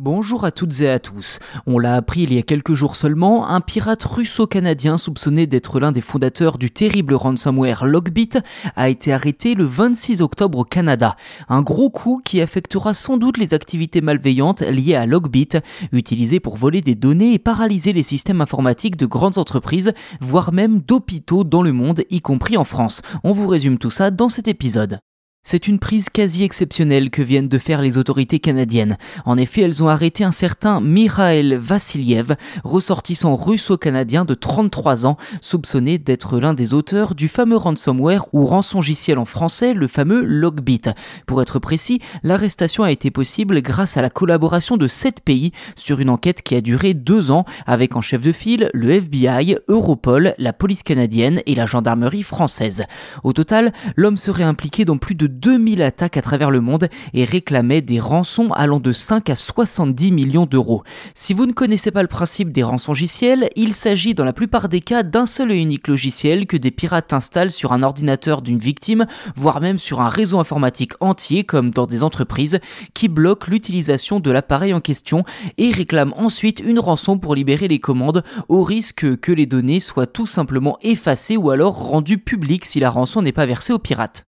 Bonjour à toutes et à tous. On l'a appris il y a quelques jours seulement, un pirate russo-canadien soupçonné d'être l'un des fondateurs du terrible ransomware Logbit a été arrêté le 26 octobre au Canada. Un gros coup qui affectera sans doute les activités malveillantes liées à Logbit, utilisées pour voler des données et paralyser les systèmes informatiques de grandes entreprises, voire même d'hôpitaux dans le monde, y compris en France. On vous résume tout ça dans cet épisode. C'est une prise quasi exceptionnelle que viennent de faire les autorités canadiennes. En effet, elles ont arrêté un certain Mikhail Vassiliev, ressortissant russo-canadien de 33 ans, soupçonné d'être l'un des auteurs du fameux ransomware ou rançongiciel en français, le fameux Logbit. Pour être précis, l'arrestation a été possible grâce à la collaboration de sept pays sur une enquête qui a duré deux ans avec en chef de file le FBI, Europol, la police canadienne et la gendarmerie française. Au total, l'homme serait impliqué dans plus de 2000 attaques à travers le monde et réclamait des rançons allant de 5 à 70 millions d'euros. Si vous ne connaissez pas le principe des rançongiciels, il s'agit dans la plupart des cas d'un seul et unique logiciel que des pirates installent sur un ordinateur d'une victime, voire même sur un réseau informatique entier comme dans des entreprises, qui bloque l'utilisation de l'appareil en question et réclament ensuite une rançon pour libérer les commandes au risque que les données soient tout simplement effacées ou alors rendues publiques si la rançon n'est pas versée aux pirates.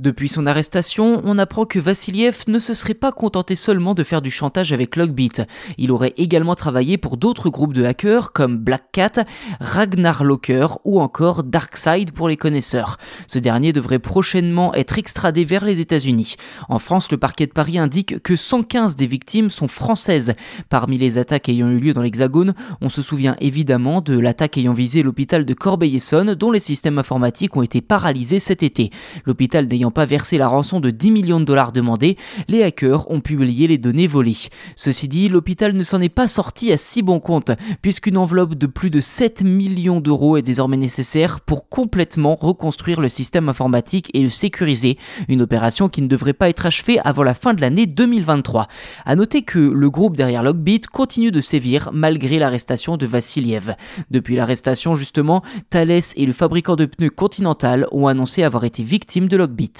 Depuis son arrestation, on apprend que Vassiliev ne se serait pas contenté seulement de faire du chantage avec Logbit. Il aurait également travaillé pour d'autres groupes de hackers comme Black Cat, Ragnar Locker ou encore Darkside pour les connaisseurs. Ce dernier devrait prochainement être extradé vers les États-Unis. En France, le parquet de Paris indique que 115 des victimes sont françaises. Parmi les attaques ayant eu lieu dans l'Hexagone, on se souvient évidemment de l'attaque ayant visé l'hôpital de Corbeil-Essonne dont les systèmes informatiques ont été paralysés cet été. L'hôpital n'ayant pas versé la rançon de 10 millions de dollars demandés, les hackers ont publié les données volées. Ceci dit, l'hôpital ne s'en est pas sorti à si bon compte, puisqu'une enveloppe de plus de 7 millions d'euros est désormais nécessaire pour complètement reconstruire le système informatique et le sécuriser, une opération qui ne devrait pas être achevée avant la fin de l'année 2023. À noter que le groupe derrière Logbit continue de sévir malgré l'arrestation de Vassiliev. Depuis l'arrestation, justement, Thales et le fabricant de pneus Continental ont annoncé avoir été victimes de Logbit.